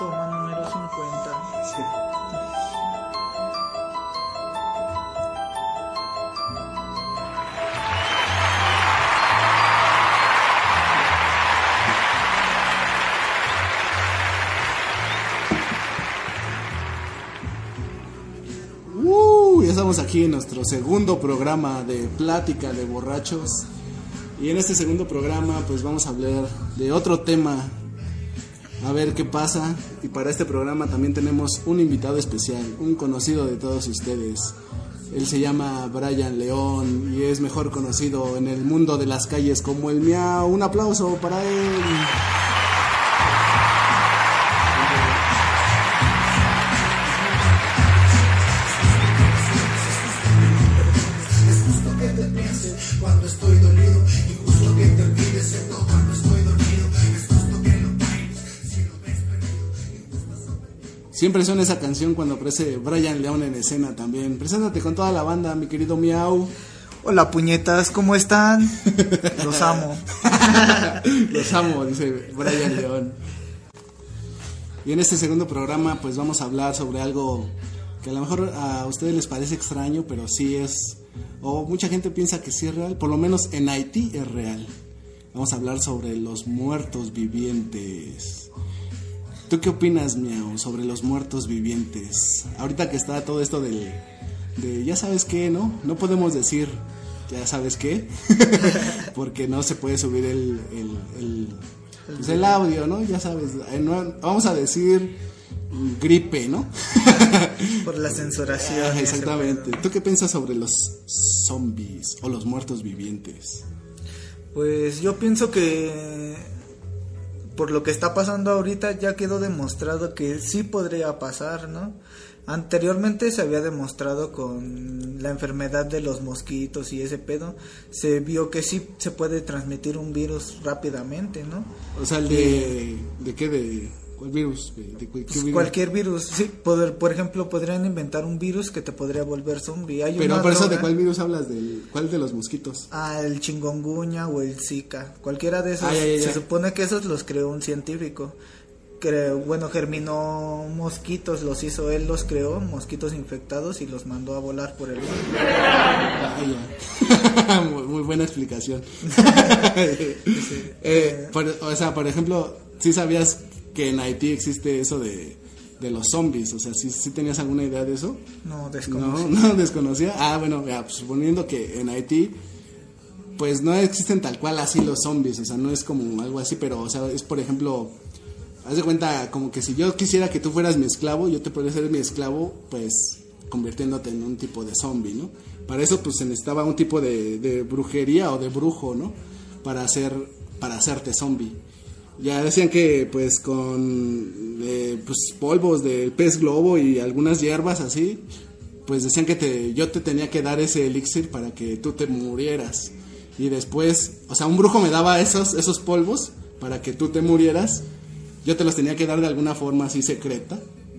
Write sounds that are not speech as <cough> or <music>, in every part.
Toma número 50. Uh, ya estamos aquí en nuestro segundo programa de Plática de Borrachos. Y en este segundo programa pues vamos a hablar de otro tema. A ver qué pasa. Y para este programa también tenemos un invitado especial, un conocido de todos ustedes. Él se llama Brian León y es mejor conocido en el mundo de las calles como el Miau. Un aplauso para él. Siempre suena esa canción cuando aparece Brian León en escena también. Preséntate con toda la banda, mi querido Miau. Hola puñetas, ¿cómo están? <laughs> Los amo. <laughs> Los amo, dice Brian León. Y en este segundo programa pues vamos a hablar sobre algo que a lo mejor a ustedes les parece extraño, pero sí es, o mucha gente piensa que sí es real, por lo menos en Haití es real. Vamos a hablar sobre los muertos vivientes. ¿Tú qué opinas, Miau, sobre los muertos vivientes? Ahorita que está todo esto del, de, ya sabes qué, ¿no? No podemos decir, ya sabes qué, <laughs> porque no se puede subir el, el, el, pues el audio, ¿no? Ya sabes, eh, no- vamos a decir gripe, ¿no? <laughs> Por la censuración. Ah, Exactamente. ¿Tú qué piensas sobre los zombies o los muertos vivientes? Pues yo pienso que por lo que está pasando ahorita ya quedó demostrado que sí podría pasar, ¿no? Anteriormente se había demostrado con la enfermedad de los mosquitos y ese pedo, se vio que sí se puede transmitir un virus rápidamente, ¿no? O sea, el de... ¿De qué? ¿De cuál virus? ¿De, qué Pues virus? cualquier virus, sí, poder, por ejemplo, podrían inventar un virus que te podría volver zombie. Hay Pero por eso, ¿de cuál virus hablas? ¿Del, ¿Cuál de los mosquitos? Ah, el chingonguña o el zika. Cualquiera de esos. Ah, ya, ya, ya. Se supone que esos los creó un científico. Bueno, germinó mosquitos, los hizo él, los creó, mosquitos infectados y los mandó a volar por el mundo. Ah, <laughs> muy, muy buena explicación. <laughs> <laughs> Eh, por- o sea, por ejemplo, ¿sí sabías que en Haití existe eso de, de los zombies? O sea, ¿sí, sí tenías alguna idea de eso? No, No, desconozco. <laughs> no desconocía. Ah, bueno, ya, pues, suponiendo que en Haití, pues no existen tal cual así los zombies, o sea, no es como algo así, pero, o sea, es por ejemplo, haz de cuenta, como que si yo quisiera que tú fueras mi esclavo, yo te podría ser mi esclavo, pues convirtiéndote en un tipo de zombie, ¿no? Para eso, pues se necesitaba un tipo de, de brujería o de brujo, ¿no? Para hacer, para hacerte zombie. Ya decían que pues con eh, pues, polvos de pez globo y algunas hierbas así, pues decían que te, yo te tenía que dar ese elixir para que tú te murieras. Y después, o sea, un brujo me daba esos, esos polvos para que tú te murieras. Yo te los tenía que dar de alguna forma así secreta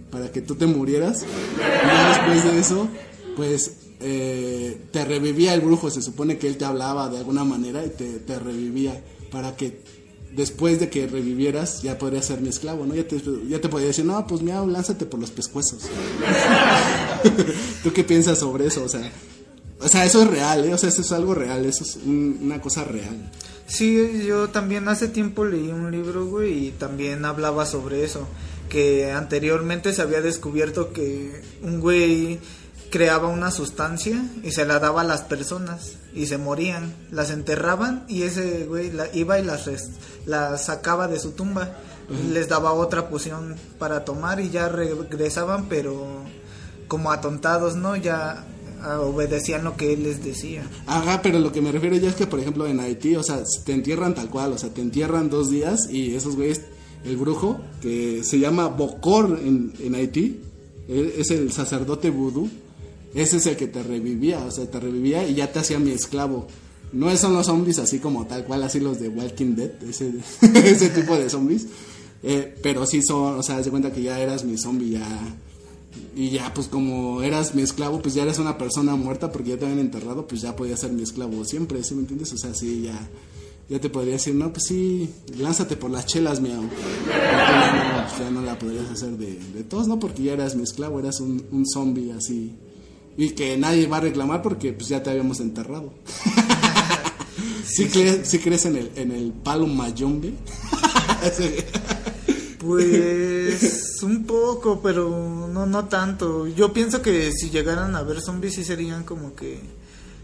para que tú te murieras. Y después de eso, pues eh, te revivía el brujo. Se supone que él te hablaba de alguna manera y te, te revivía para que después de que revivieras ya podrías ser mi esclavo, ¿no? Ya te, ya te podía decir, no, pues miau, lánzate por los pescuezos. <laughs> ¿Tú qué piensas sobre eso? O sea, o sea, eso es real, ¿eh? O sea, eso es algo real, eso es un- una cosa real. Sí, yo también hace tiempo leí un libro, güey, y también hablaba sobre eso. Que anteriormente se había descubierto que un güey creaba una sustancia y se la daba a las personas y se morían. Las enterraban y ese güey la, iba y las, las sacaba de su tumba. Les daba otra poción para tomar y ya regresaban, pero como atontados, ¿no? Ya ah, obedecían lo que él les decía. Ajá, pero lo que me refiero ya es que, por ejemplo, en Haití, o sea, te entierran tal cual, o sea, te entierran dos días y esos güeyes, el brujo, que se llama Bokor en, en Haití, él es el sacerdote vudú, ese es el que te revivía, o sea, te revivía y ya te hacía mi esclavo. No son los zombies así como tal cual, así los de Walking Dead, ese, <laughs> tipo de zombies, eh, pero sí son, o sea, de cuenta que ya eras mi zombie, ya y ya, pues como eras mi esclavo, pues ya eres una persona muerta porque ya te habían enterrado, pues ya podías ser mi esclavo siempre, ¿sí me entiendes? O sea, sí, ya, ya te podría decir, no, pues sí, lánzate por las chelas, miau. Ya no, ya no la podrías hacer de, de todos, ¿no? Porque ya eras mi esclavo, eras un zombie así. Y que nadie va a reclamar porque pues ya te habíamos enterrado. <laughs> ¿Sí, crees, ¿sí crees en el, en el palo mayombe? <laughs> Pues un poco, pero no no tanto. Yo pienso que si llegaran a ver zombies sí serían como que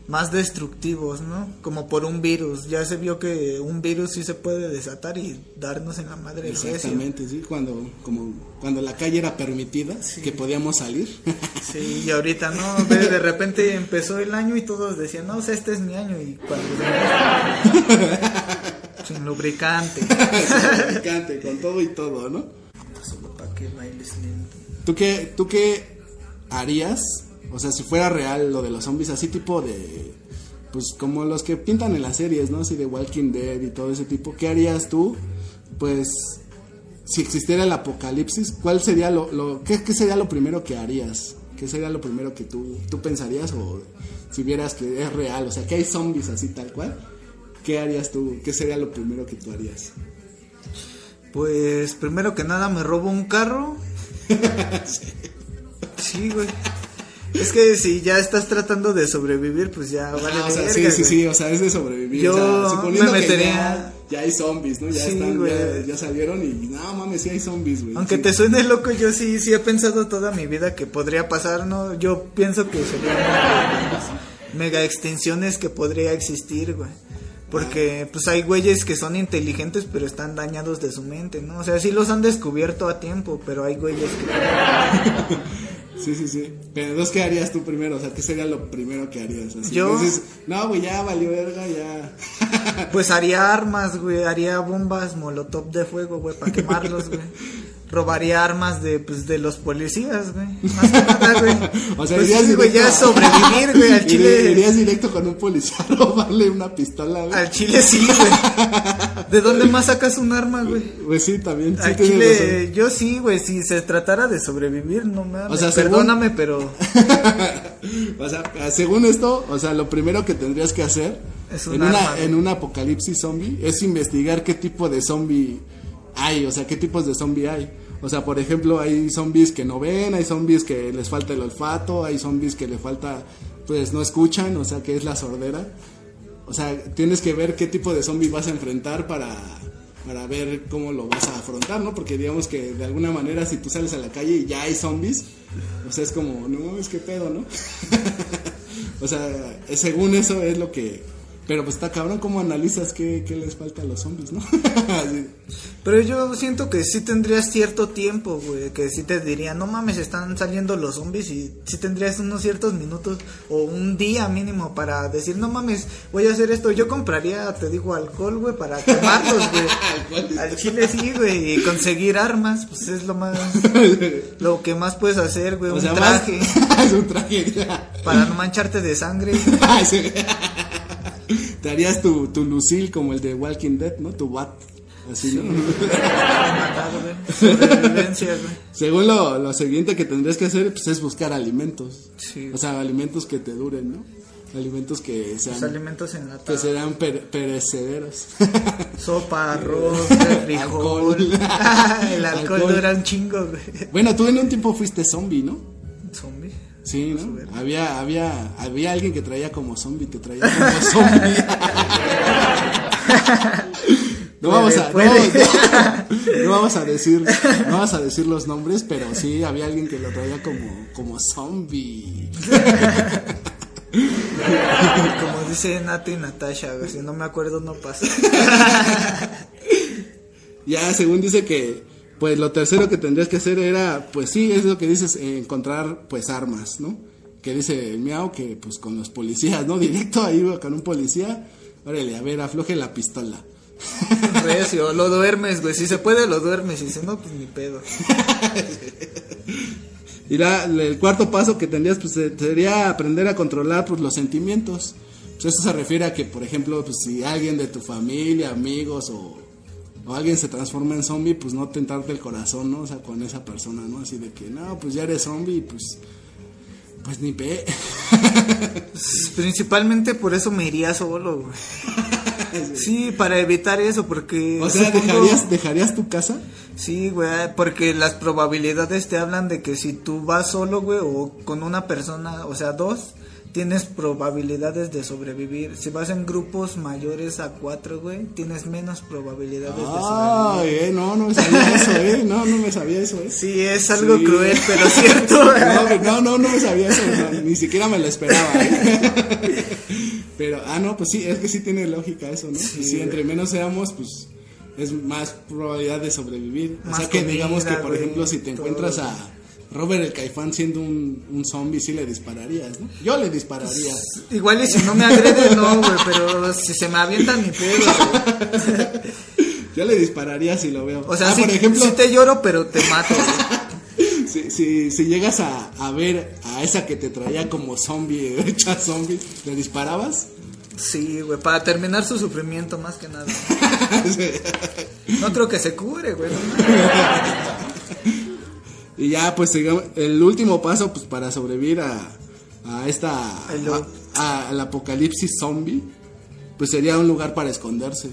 más destructivos, ¿no? Como por un virus. Ya se vio que un virus sí se puede desatar y darnos en la madre. Exactamente, sí, cuando, como, cuando la calle era permitida, que podíamos salir. <laughs> Sí, y ahorita no, de, de repente empezó el año y todos decían, no, o sea, este es mi año. Y cuando. <laughs> Sin lubricante. Sin lubricante, con todo y todo, ¿no? Solo para que bailes lento. ¿Tú qué, ¿Tú qué harías? O sea, si fuera real lo de los zombies, así tipo de. Pues como los que pintan en las series, ¿no? Así de Walking Dead y todo ese tipo. ¿Qué harías tú? Pues. Si existiera el apocalipsis, ¿cuál sería lo. lo qué, qué sería lo primero que harías? ¿Qué sería lo primero que tú, tú pensarías? O si vieras que es real, o sea, que hay zombies así tal cual. ¿Qué harías tú? ¿Qué sería lo primero que tú harías? Pues primero que nada me robo un carro. <laughs> sí, güey. Es que si ya estás tratando de sobrevivir, pues ya vale. Ah, o sea, sí, sí, sí, o sea, es de sobrevivir. Yo o sea, suponiendo me que metería- ya, ya hay zombies, ¿no? Ya Sí, están, ya, ya salieron y no mames, sí hay zombies, güey. Aunque Sí. te suene loco, yo sí, sí he pensado toda mi vida que podría pasar, ¿no? Yo pienso que serían <laughs> mega extinciones que podría existir, güey. Porque pues hay güeyes que son inteligentes pero están dañados de su mente, ¿no? O sea, sí los han descubierto a tiempo, pero hay güeyes que... <laughs> Sí, sí, sí. Pero entonces, ¿qué harías tú primero? O sea, ¿qué sería lo primero que harías? Así, Yo- dices, no, güey, ya valió verga, ya. Pues haría armas, güey, haría bombas molotov de fuego, güey, para <laughs> quemarlos, güey. Robaría armas de, pues, de los policías, güey. <laughs> Más que nada, güey. O sea, pues irías sí, güey, directo ya a- sobrevivir, güey, al <laughs> chile. Irías directo con un policía a robarle una pistola, güey. Al chile sí, güey. ¿De dónde más sacas un arma, güey? Pues sí, también. Sí, Al chile, yo sí, güey, si se tratara de sobrevivir, no mames. O sea, según- perdóname, pero. <laughs> O sea, según esto, o sea, lo primero que tendrías que hacer Es un en, arma, una, güey. en un apocalipsis zombie es investigar qué tipo de zombie hay, o sea, qué tipos de zombie hay. O sea, por ejemplo, hay zombies que no ven, hay zombies que les falta el olfato, hay zombies que le falta, pues no escuchan, o sea, que es la sordera. O sea, tienes que ver qué tipo de zombie vas a enfrentar para, para ver cómo lo vas a afrontar, ¿no? Porque digamos que de alguna manera si tú sales a la calle y ya hay zombies, o sea, es como, no, es que pedo, ¿no? <laughs> o sea, según eso es lo que... Pero pues está cabrón cómo analizas qué, qué les falta a los zombies, ¿no? <laughs> Pero yo siento que sí tendrías cierto tiempo, güey, que sí te diría, no mames, están saliendo los zombies y sí tendrías unos ciertos minutos o un día mínimo para decir, no mames, voy a hacer esto. Yo compraría, te digo, alcohol, güey, para <laughs> quemarlos, güey. Al chile sí, güey, y conseguir armas, pues es lo más, <laughs> lo que más puedes hacer, güey, un sea, más- traje es un traje. para no mancharte de sangre. <laughs> Te harías tu, tu lucil como el de Walking Dead, ¿no? Tu bat. Así, ¿no? <laughs> Según lo, lo siguiente que tendrías que hacer, pues es buscar alimentos. Sí. O sea, alimentos que te duren, ¿no? Alimentos que sean, Los alimentos que enlatados. serán per- perecederos. <laughs> Sopa, arroz, frijol. Alcohol. el alcohol, Alcohol. dura un chingo, güey. bueno, tú en un tiempo fuiste zombie, ¿no? Sí, ¿no? Había, había, había alguien que traía como zombie, te traía como <laughs> zombie. <laughs> No vamos, a, <laughs> no, vamos a decir, no vamos a decir los nombres, pero sí había alguien que lo traía como, como zombie. Como dice Nati y Natasha, si no me acuerdo no pasa. Ya, según dice que, pues lo tercero que tendrías que hacer era, pues sí, es lo que dices, eh, encontrar pues armas, ¿no? Que dice el miau que pues con los policías, ¿no? <laughs> Directo ahí con un policía, órale, a ver, afloje la pistola. <laughs> Recio, lo duermes, güey. Si se puede, lo duermes. Y si no, pues ni pedo. <laughs> Y la- el cuarto paso que tendrías pues se- sería aprender a controlar pues los sentimientos. Pues eso se refiere a que, por ejemplo, pues si alguien de tu familia, amigos o, o alguien se transforma en zombie, pues no tentarte el corazón, ¿no? O sea, con esa persona, ¿no? Así de que, no, pues ya eres zombie, pues, pues ni pe. Pues, Principalmente por eso me iría solo, güey. <laughs> Sí, para evitar eso, porque... O sea, supongo- ¿dejarías, ¿dejarías tu casa? Sí, güey, porque las probabilidades te hablan de que si tú vas solo, güey, o con una persona, o sea, dos, tienes probabilidades de sobrevivir. Si vas en grupos mayores a cuatro, güey, tienes menos probabilidades de sobrevivir. Ay, eh, no, no me sabía eso, eh. No, no me sabía eso, eh. Sí, es algo Sí. cruel, pero <laughs> cierto. No, no, no, no me sabía eso, no, ni siquiera me lo esperaba. ¿eh? <laughs> Pero, ah, no, pues sí, es que sí tiene lógica eso, ¿no? Sí, güey. entre menos seamos, pues es más probabilidad de sobrevivir. o sea que comida, digamos que, por güey, ejemplo, si te todo. encuentras a Robert el Caifán siendo un, un zombie, sí le dispararías, ¿no? Yo le dispararía. Igual y si no me agrede, no, güey, pero si se me avienta mi pedo. <laughs> Yo le dispararía si lo veo. O sea, Ah, sí, por ejemplo, sí te lloro, pero te mato, <laughs> si, si, si llegas a, a ver a esa que te traía como zombie, hecha zombie, ¿le disparabas? Sí, güey, para terminar su sufrimiento más que nada. <laughs> No creo que se cure, güey. no. Y ya, pues el último paso pues para sobrevivir a, a esta a- al apocalipsis zombie, pues sería un lugar para esconderse.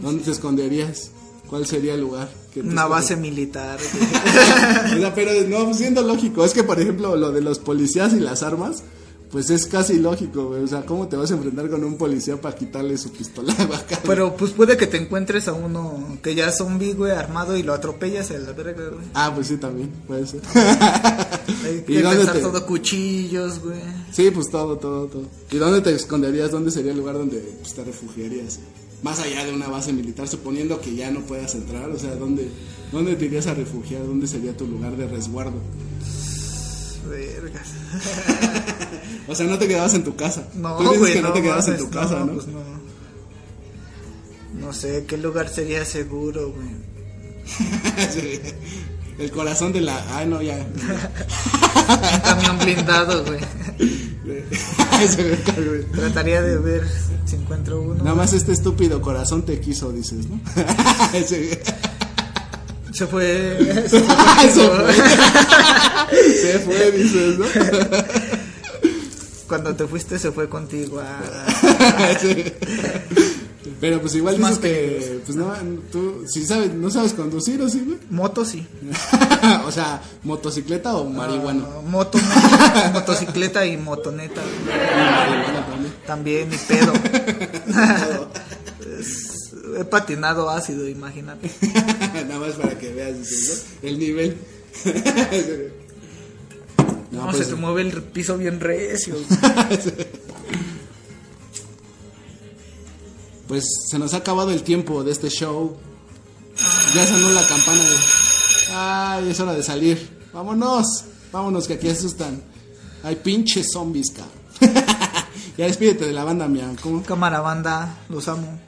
¿Dónde te esconderías? ¿Cuál sería el lugar? que Una escondes? base militar, güey. <laughs> O sea, pero no, siendo lógico, es que por ejemplo lo de los policías y las armas, pues es casi lógico, güey. O sea, ¿cómo te vas a enfrentar con un policía para quitarle su pistola de vaca? Pero pues puede que te encuentres a uno que ya es zombie, güey, armado y lo atropellas a la verga, güey. Ah, pues sí, también, puede ser. <laughs> Hay ¿Y que dónde pensar te- todo cuchillos, güey. Sí, pues todo, todo, todo. ¿Y dónde te esconderías? ¿Dónde sería el lugar donde pues, te refugiarías? Más allá de una base militar, suponiendo que ya no puedas entrar, o sea, ¿dónde, dónde te irías a refugiar? ¿Dónde sería tu lugar de resguardo? Vergas. <laughs> <laughs> O sea, no te quedabas en tu casa. No, Tú dices güey, que no, no, te quedabas en tu casa, ¿no? Pues no. No sé, ¿qué lugar sería seguro, güey? <laughs> Sí. El corazón de la... Ay, no, ya. <laughs> Un camión blindado, güey. Trataría de ver si encuentro uno. Nada más este estúpido corazón te quiso, dices, ¿no? Se fue. Se fue. Se fue, dices, ¿no? Cuando te fuiste, se fue contigo. ah. <laughs> Sí. Pero pues igual dices que, pues no, tú, si sabes, no sabes conducir o sí, güey. Moto sí. <laughs> o sea, motocicleta o marihuana. Ah, moto, <laughs> motocicleta y motoneta. Marihuana también. También, ni pedo. He patinado ácido, imagínate. Nada más para que veas el nivel. No, pues, se te mueve el piso bien recio. <laughs> pues se nos ha acabado el tiempo de este show. Ya sonó la campana de... Ay, es hora de salir. Vámonos. Vámonos que aquí asustan. Hay pinches zombies, cabrón. <laughs> ya despídete de la banda, mía. ¿Cómo? Cámara banda, los amo.